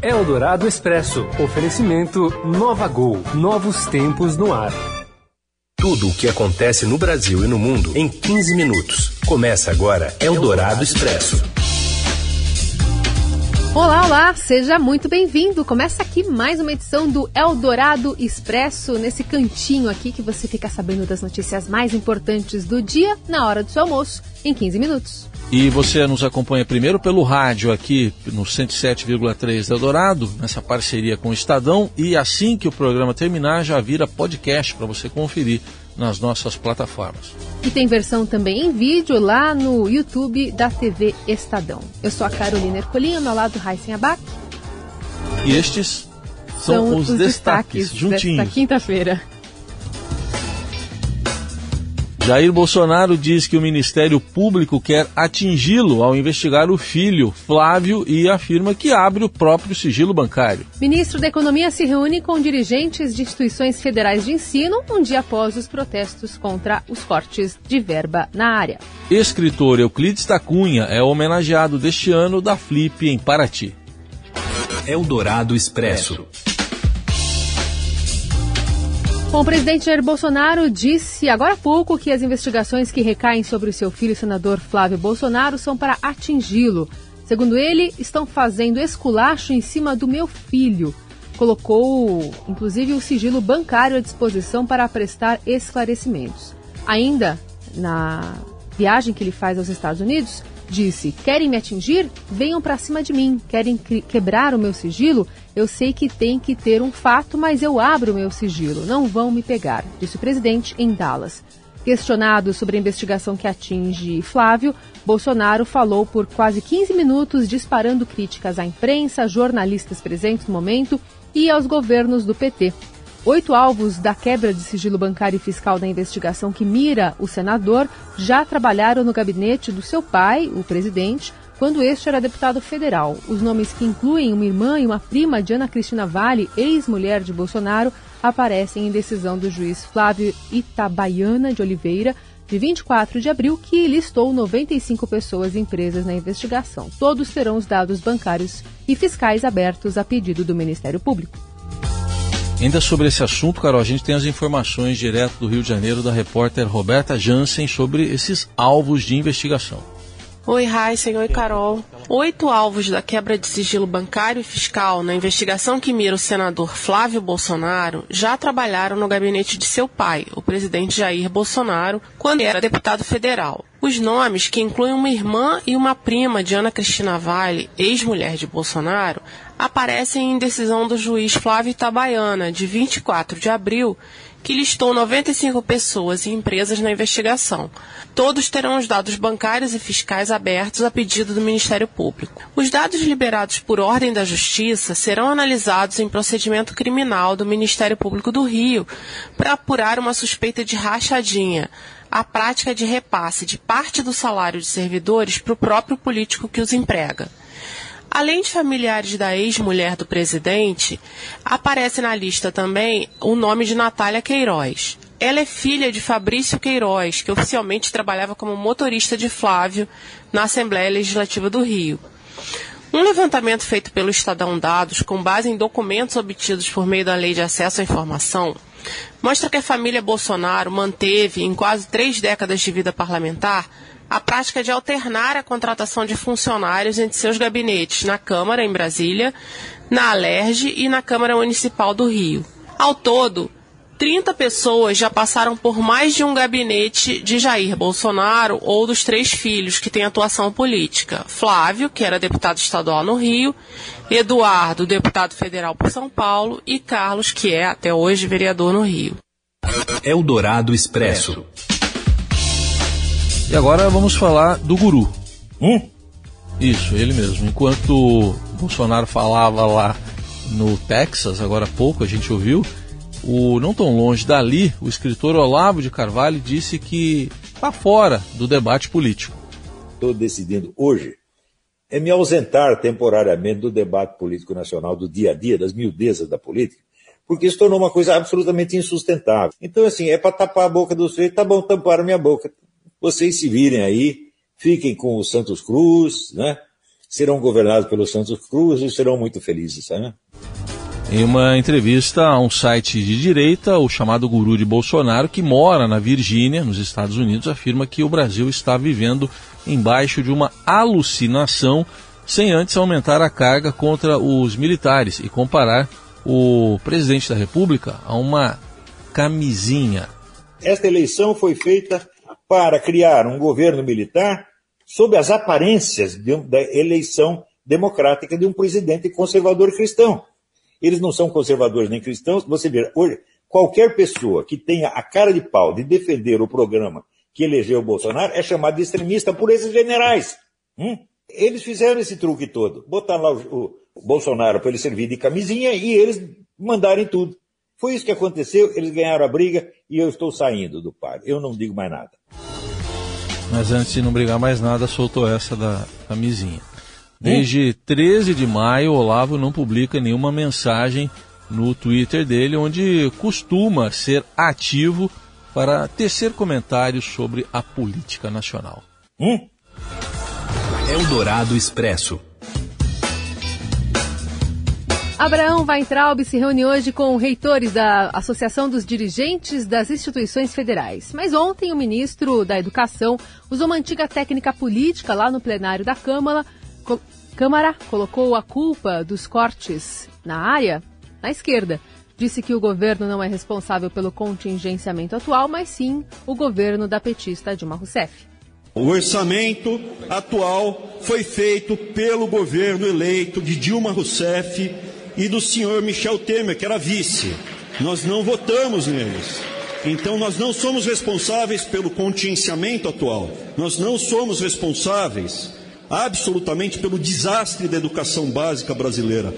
Eldorado Expresso. Oferecimento Nova Gol. Novos tempos no ar. Tudo o que acontece no Brasil e no mundo em 15 minutos. Começa agora Eldorado Expresso. Olá, olá, seja muito bem-vindo. Começa aqui mais uma edição do Eldorado Expresso, nesse cantinho aqui que você fica sabendo das notícias mais importantes do dia na hora do seu almoço, em 15 minutos. E você nos acompanha primeiro pelo rádio aqui no 107,3 Eldorado, nessa parceria com o Estadão, e assim que o programa terminar já vira podcast para você conferir nas nossas plataformas. E tem versão também em vídeo lá no YouTube da TV Estadão. Eu sou a Carolina Ercolim, ao meu lado Raíssen Abac. E estes são, são os, os, destaques, destaques juntinhos. Quinta-feira. Jair Bolsonaro diz que o Ministério Público quer atingi-lo ao investigar o filho, Flávio, e afirma que abre o próprio sigilo bancário. Ministro da Economia se reúne com dirigentes de instituições federais de ensino um dia após os protestos contra os cortes de verba na área. Escritor Euclides da Cunha é homenageado deste ano da Flip em Paraty. Eldorado Expresso. Bom, o presidente Jair Bolsonaro disse agora há pouco que as investigações que recaem sobre o seu filho, o senador Flávio Bolsonaro, são para atingi-lo. Segundo ele, estão fazendo esculacho em cima do meu filho. Colocou, inclusive, o sigilo bancário à disposição para prestar esclarecimentos. Ainda na viagem que ele faz aos Estados Unidos, disse: Querem me atingir? Venham para cima de mim. Querem quebrar o meu sigilo? Eu sei que tem que ter um fato, mas eu abro meu sigilo. Não vão me pegar, disse o presidente em Dallas. Questionado sobre a investigação que atinge Flávio, Bolsonaro falou por quase 15 minutos, disparando críticas à imprensa, jornalistas presentes no momento e aos governos do PT. Oito alvos da quebra de sigilo bancário e fiscal da investigação que mira o senador já trabalharam no gabinete do seu pai, o presidente, quando este era deputado federal. Os nomes que incluem uma irmã e uma prima de Ana Cristina Vale, ex-mulher de Bolsonaro, aparecem em decisão do juiz Flávio Itabaiana de Oliveira, de 24 de abril, que listou 95 pessoas empresas na investigação. Todos terão os dados bancários e fiscais abertos a pedido do Ministério Público. Ainda sobre esse assunto, Carol, a gente tem as informações direto do Rio de Janeiro da repórter Roberta Jansen sobre esses alvos de investigação. Oi, Heisen. Oi, Carol. Oito alvos da quebra de sigilo bancário e fiscal na investigação que mira o senador Flávio Bolsonaro já trabalharam no gabinete de seu pai, o presidente Jair Bolsonaro, quando era deputado federal. Os nomes, que incluem uma irmã e uma prima de Ana Cristina Vale, ex-mulher de Bolsonaro, aparecem em decisão do juiz Flávio Itabaiana, de 24 de abril, que listou 95 pessoas e empresas na investigação. Todos terão os dados bancários e fiscais abertos a pedido do Ministério Público. Os dados liberados por ordem da Justiça serão analisados em procedimento criminal do Ministério Público do Rio para apurar uma suspeita de rachadinha, a prática de repasse de parte do salário de servidores para o próprio político que os emprega. Além de familiares da ex-mulher do presidente, aparece na lista também o nome de Natália Queiroz. Ela é filha de Fabrício Queiroz, que oficialmente trabalhava como motorista de Flávio na Assembleia Legislativa do Rio. Um levantamento feito pelo Estadão Dados, com base em documentos obtidos por meio da Lei de Acesso à Informação, mostra que a família Bolsonaro manteve, em quase três décadas de vida parlamentar, a prática de alternar a contratação de funcionários entre seus gabinetes na Câmara, em Brasília, na Alerj e na Câmara Municipal do Rio. Ao todo, 30 pessoas já passaram por mais de um gabinete de Jair Bolsonaro ou dos três filhos que têm atuação política. Flávio, que era deputado estadual no Rio, Eduardo, deputado federal por São Paulo, e Carlos, que é até hoje vereador no Rio. Eldorado Expresso. E agora vamos falar do guru. Hum? Isso, ele mesmo. Enquanto Bolsonaro falava lá no Texas, agora há pouco a gente ouviu, o não tão longe dali, o escritor Olavo de Carvalho disse que está fora do debate político. Estou decidindo hoje é me ausentar temporariamente do debate político nacional, do dia a dia, das miudezas da política, porque isso tornou uma coisa absolutamente insustentável. Então, assim, é para tapar a boca do sujeito, tá bom, tamparam minha boca vocês se virem aí, fiquem com o Santos Cruz, né? serão governados pelo Santos Cruz e serão muito felizes, sabe? Em uma entrevista a um site de direita, o chamado guru de Bolsonaro, que mora na Virgínia, nos Estados Unidos, afirma que o Brasil está vivendo embaixo de uma alucinação, sem antes aumentar a carga contra os militares e comparar o presidente da República a uma camisinha. Esta eleição foi feita para criar um governo militar sob as aparências de, da eleição democrática de um presidente conservador cristão. Eles não são conservadores nem cristãos. Você vê, hoje, qualquer pessoa que tenha a cara de pau de defender o programa que elegeu o Bolsonaro é chamada de extremista por esses generais. Hum? Eles fizeram esse truque todo. Botaram lá o, o Bolsonaro para ele servir de camisinha e eles mandarem tudo. Foi isso que aconteceu, eles ganharam a briga e eu estou saindo do par. Eu não digo mais nada. Mas antes de não brigar mais nada, soltou essa da camisinha. Desde 13 de maio, Olavo não publica nenhuma mensagem no Twitter dele, onde costuma ser ativo para tecer comentários sobre a política nacional. Hum? Eldorado Expresso. Abraão Weintraub se reúne hoje com reitores da Associação dos Dirigentes das Instituições Federais. Mas ontem o ministro da Educação usou uma antiga técnica política lá no plenário da Câmara Câmara colocou a culpa dos cortes na área na esquerda. Disse que o governo não é responsável pelo contingenciamento atual, mas sim o governo da petista Dilma Rousseff. O orçamento atual foi feito pelo governo eleito de Dilma Rousseff e do senhor Michel Temer, que era vice. Nós não votamos neles. Então, nós não somos responsáveis pelo contingenciamento atual. Nós não somos responsáveis absolutamente pelo desastre da educação básica brasileira.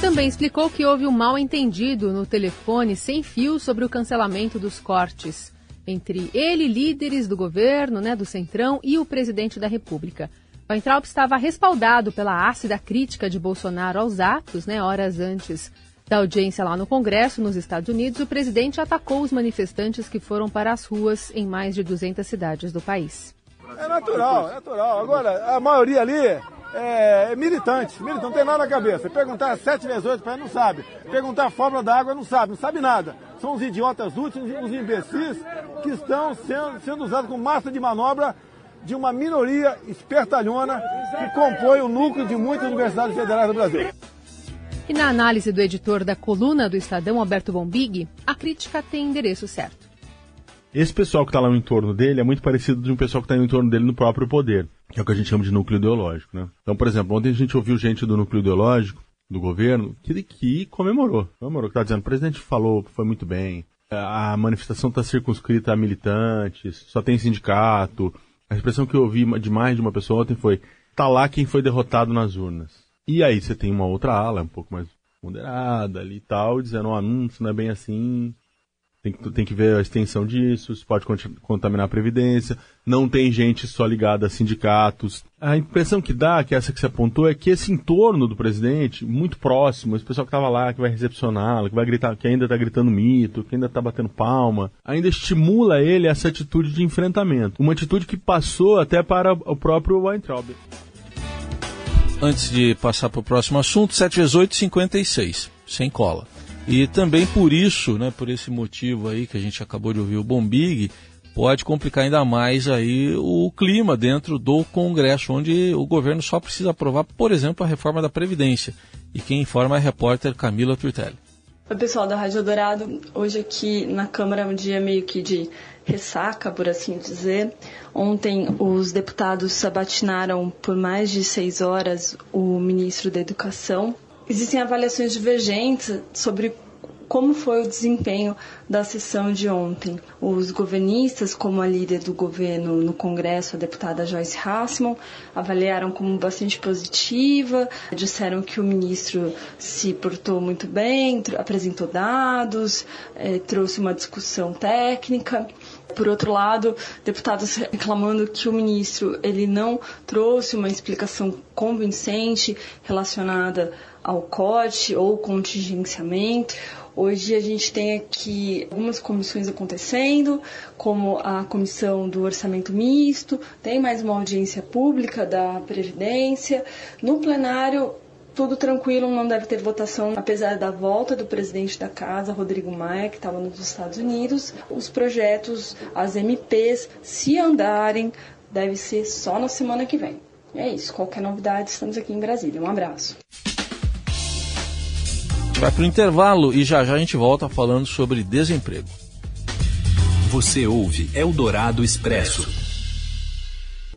Também explicou que houve um mal entendido no telefone sem fio sobre o cancelamento dos cortes entre ele, líderes do governo, né, do Centrão, e o presidente da República. Weintraub estava respaldado pela ácida crítica de Bolsonaro aos atos, né, horas antes da audiência lá no Congresso, nos Estados Unidos. O presidente atacou os manifestantes que foram para as ruas em mais de 200 cidades do país. É natural, é natural. Agora, a maioria ali é, é militante, militante, não tem nada na cabeça. Perguntar 7 vezes 8 para não sabe. Perguntar a fórmula da água não sabe, não sabe nada. São os idiotas úteis, os imbecis que estão sendo, sendo usados como massa de manobra de uma minoria espertalhona que compõe o núcleo de muitas universidades federais do Brasil. E na análise do editor da coluna do Estadão, Alberto Bombig, a crítica tem endereço certo. Esse pessoal que está lá no entorno dele é muito parecido de um pessoal que está no entorno dele no próprio poder, que é o que a gente chama de núcleo ideológico. Né? Então, por exemplo, ontem a gente ouviu gente do núcleo ideológico, do governo, que, que comemorou. Comemorou, que está dizendo, o presidente falou, foi muito bem, a manifestação está circunscrita a militantes, só tem sindicato. A expressão que eu ouvi de mais de uma pessoa ontem foi, tá lá quem foi derrotado nas urnas. E aí você tem uma outra ala, um pouco mais moderada ali e tal, dizendo, oh, não, isso não é bem assim, tem que, tem que ver a extensão disso, isso pode contaminar a Previdência, não tem gente só ligada a sindicatos. A impressão que dá, que essa que se apontou, é que esse entorno do presidente, muito próximo, esse pessoal que estava lá, que vai recepcioná-lo, que vai gritar, que ainda está gritando mito, que ainda está batendo palma, ainda estimula ele essa atitude de enfrentamento. Uma atitude que passou até para o próprio Weintraub. Antes de passar para o próximo assunto, 7 vezes 8, 56, sem cola. E também por isso, né, por esse motivo aí que a gente acabou de ouvir o Bombig, pode complicar ainda mais aí o clima dentro do Congresso, onde o governo só precisa aprovar, por exemplo, a reforma da Previdência. E quem informa é a repórter Camila Turtelli. Oi, pessoal da Rádio Dourado. Hoje aqui na Câmara é um dia meio que de ressaca, por assim dizer. Ontem os deputados sabatinaram por mais de seis horas o ministro da Educação, Existem avaliações divergentes sobre como foi o desempenho da sessão de ontem. Os governistas, como a líder do governo no Congresso, a deputada Joyce Hassman, avaliaram como bastante positiva, disseram que o ministro se portou muito bem, apresentou dados, eh, trouxe uma discussão técnica. Por outro lado, deputados reclamando que o ministro ele não trouxe uma explicação convincente relacionada ao corte ou contingenciamento. Hoje a gente tem aqui algumas comissões acontecendo, como a comissão do orçamento misto, tem mais uma audiência pública da Previdência. No plenário, tudo tranquilo, não deve ter votação, apesar da volta do presidente da casa, Rodrigo Maia, que estava nos Estados Unidos. Os projetos, as MPs, se andarem, deve ser só na semana que vem. É isso. Qualquer novidade, estamos aqui em Brasília. Um abraço vai para o intervalo e já já a gente volta falando sobre desemprego. Você ouve Eldorado Expresso.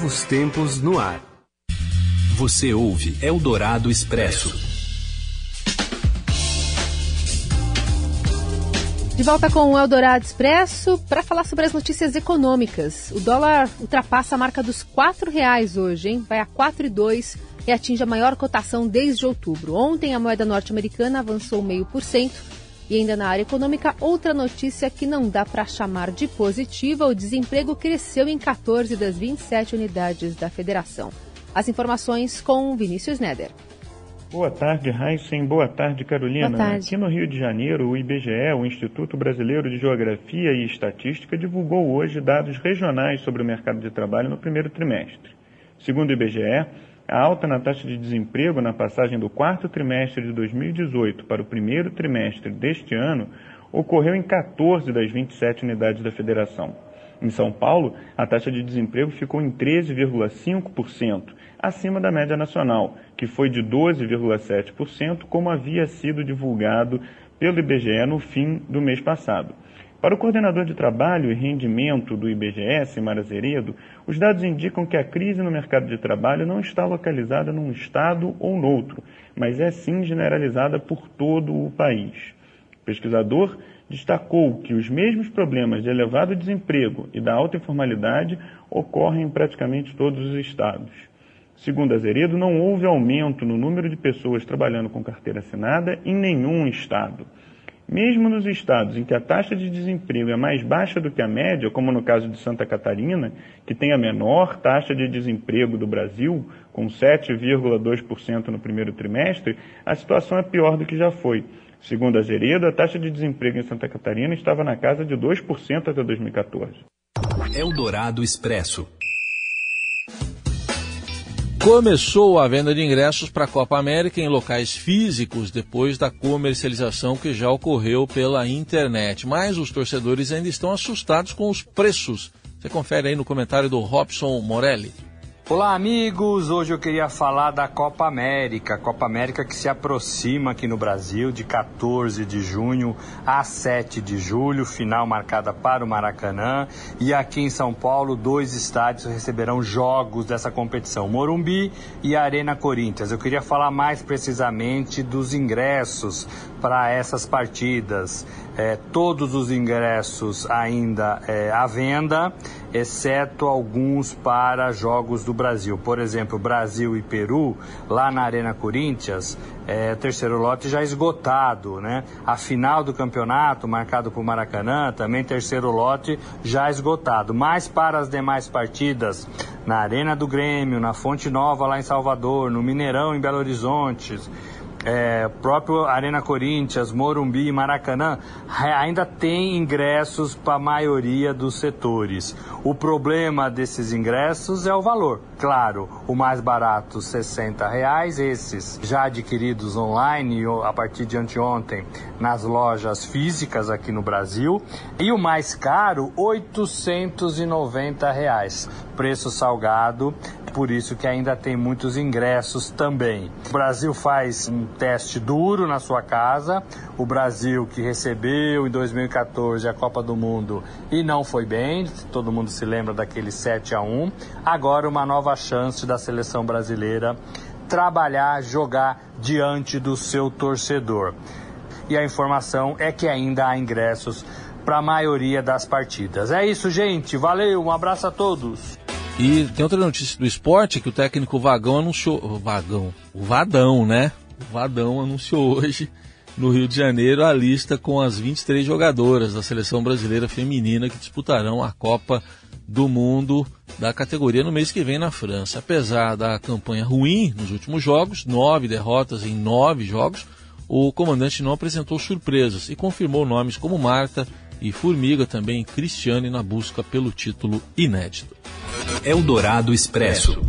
Novos tempos no ar. Você ouve Eldorado Expresso. De volta com o Eldorado Expresso para falar sobre as notícias econômicas. O dólar ultrapassa a marca dos R$ reais hoje, hein? Vai a 4,2 e atinge a maior cotação desde outubro. Ontem a moeda norte-americana avançou meio por cento e ainda na área econômica, outra notícia que não dá para chamar de positiva: o desemprego cresceu em 14 das 27 unidades da federação. As informações com Vinícius Neder. Boa tarde, Heisen. Boa tarde, Carolina. Boa tarde. Aqui no Rio de Janeiro, o IBGE, o Instituto Brasileiro de Geografia e Estatística, divulgou hoje dados regionais sobre o mercado de trabalho no primeiro trimestre. Segundo o IBGE, alta na taxa de desemprego na passagem do quarto trimestre de 2018 para o primeiro trimestre deste ano ocorreu em 14 das 27 unidades da federação. Em São Paulo, a taxa de desemprego ficou em 13,5%, acima da média nacional, que foi de 12,7%, como havia sido divulgado pelo IBGE no fim do mês passado. Para o coordenador de trabalho e rendimento do IBGS, Mara Zeredo, os dados indicam que a crise no mercado de trabalho não está localizada num estado ou noutro, mas é sim generalizada por todo o país. O pesquisador destacou que os mesmos problemas de elevado desemprego e da alta informalidade ocorrem em praticamente todos os estados. Segundo Azeredo, não houve aumento no número de pessoas trabalhando com carteira assinada em nenhum estado. Mesmo nos estados em que a taxa de desemprego é mais baixa do que a média, como no caso de Santa Catarina, que tem a menor taxa de desemprego do Brasil, com 7,2% no primeiro trimestre, a situação é pior do que já foi. Segundo a Zeredo, a taxa de desemprego em Santa Catarina estava na casa de 2% até 2014. Eldorado Expresso. Começou a venda de ingressos para a Copa América em locais físicos depois da comercialização que já ocorreu pela internet. Mas os torcedores ainda estão assustados com os preços. Você confere aí no comentário do Robson Morelli. Olá, amigos! Hoje eu queria falar da Copa América. Copa América que se aproxima aqui no Brasil de 14 de junho a 7 de julho, final marcada para o Maracanã. E aqui em São Paulo, dois estádios receberão jogos dessa competição: Morumbi e Arena Corinthians. Eu queria falar mais precisamente dos ingressos para essas partidas. É, todos os ingressos ainda é, à venda, exceto alguns para jogos do Brasil. Por exemplo, Brasil e Peru, lá na Arena Corinthians, é, terceiro lote já esgotado, né? A final do campeonato, marcado por Maracanã, também terceiro lote já esgotado. Mas para as demais partidas, na Arena do Grêmio, na Fonte Nova lá em Salvador, no Mineirão em Belo Horizonte, é, próprio Arena Corinthians, Morumbi e Maracanã ainda tem ingressos para a maioria dos setores. O problema desses ingressos é o valor. Claro, o mais barato, 60 reais, esses já adquiridos online a partir de anteontem nas lojas físicas aqui no Brasil. E o mais caro, 890 reais. Preço salgado, por isso que ainda tem muitos ingressos também. O Brasil faz um teste duro na sua casa. O Brasil que recebeu em 2014 a Copa do Mundo e não foi bem, todo mundo se lembra daquele 7 a 1. Agora uma nova chance da seleção brasileira trabalhar, jogar diante do seu torcedor. E a informação é que ainda há ingressos para a maioria das partidas. É isso, gente. Valeu, um abraço a todos. E tem outra notícia do esporte que o técnico Vagão anunciou. Vagão. O Vadão, né? Vadão anunciou hoje no Rio de Janeiro a lista com as 23 jogadoras da seleção brasileira feminina que disputarão a Copa do Mundo da categoria no mês que vem na França. Apesar da campanha ruim nos últimos jogos, nove derrotas em nove jogos, o comandante não apresentou surpresas e confirmou nomes como Marta e Formiga, também Cristiane, na busca pelo título inédito. Eldorado Expresso.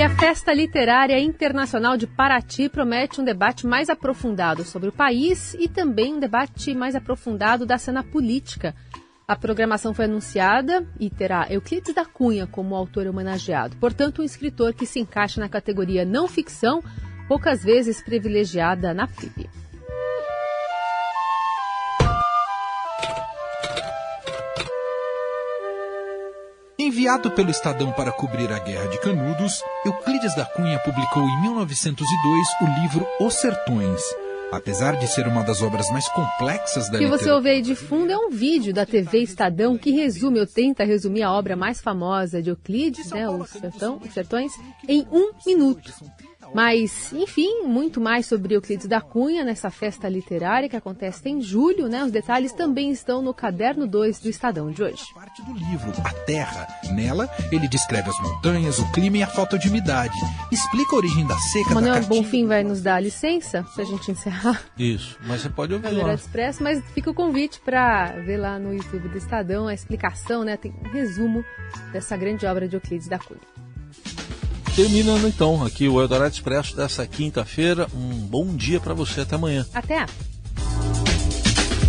E a Festa Literária Internacional de Paraty promete um debate mais aprofundado sobre o país e também um debate mais aprofundado da cena política. A programação foi anunciada e terá Euclides da Cunha como autor homenageado, portanto, um escritor que se encaixa na categoria não ficção, poucas vezes privilegiada na FIB. Enviado pelo Estadão para cobrir a Guerra de Canudos, Euclides da Cunha publicou em 1902 o livro Os Sertões. Apesar de ser uma das obras mais complexas da literatura... O que você ouve aí de fundo é um vídeo da TV Estadão que resume, ou tenta resumir a obra mais famosa de Euclides, né, Os, Sertão, Os Sertões, em um minuto. Mas, enfim, muito mais sobre Euclides da Cunha nessa festa literária que acontece em julho, né? Os detalhes também estão no caderno 2 do Estadão de hoje. Parte do livro, A Terra. Nela, ele descreve as montanhas, o clima e a falta de umidade. Explica a origem da seca Manuel da Bonfim vai nos dar licença pra gente encerrar. Isso, mas você pode ouvir lá. lá. Expresso, mas fica o convite para ver lá no YouTube do Estadão a explicação, né? Tem um resumo dessa grande obra de Euclides da Cunha. Terminando então aqui o Eldorado Expresso dessa quinta-feira. Um bom dia para você. Até amanhã. Até.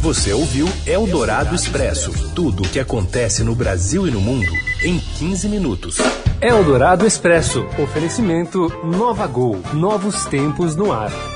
Você ouviu Eldorado Expresso tudo o que acontece no Brasil e no mundo em 15 minutos. Eldorado Expresso oferecimento Nova Gol novos tempos no ar.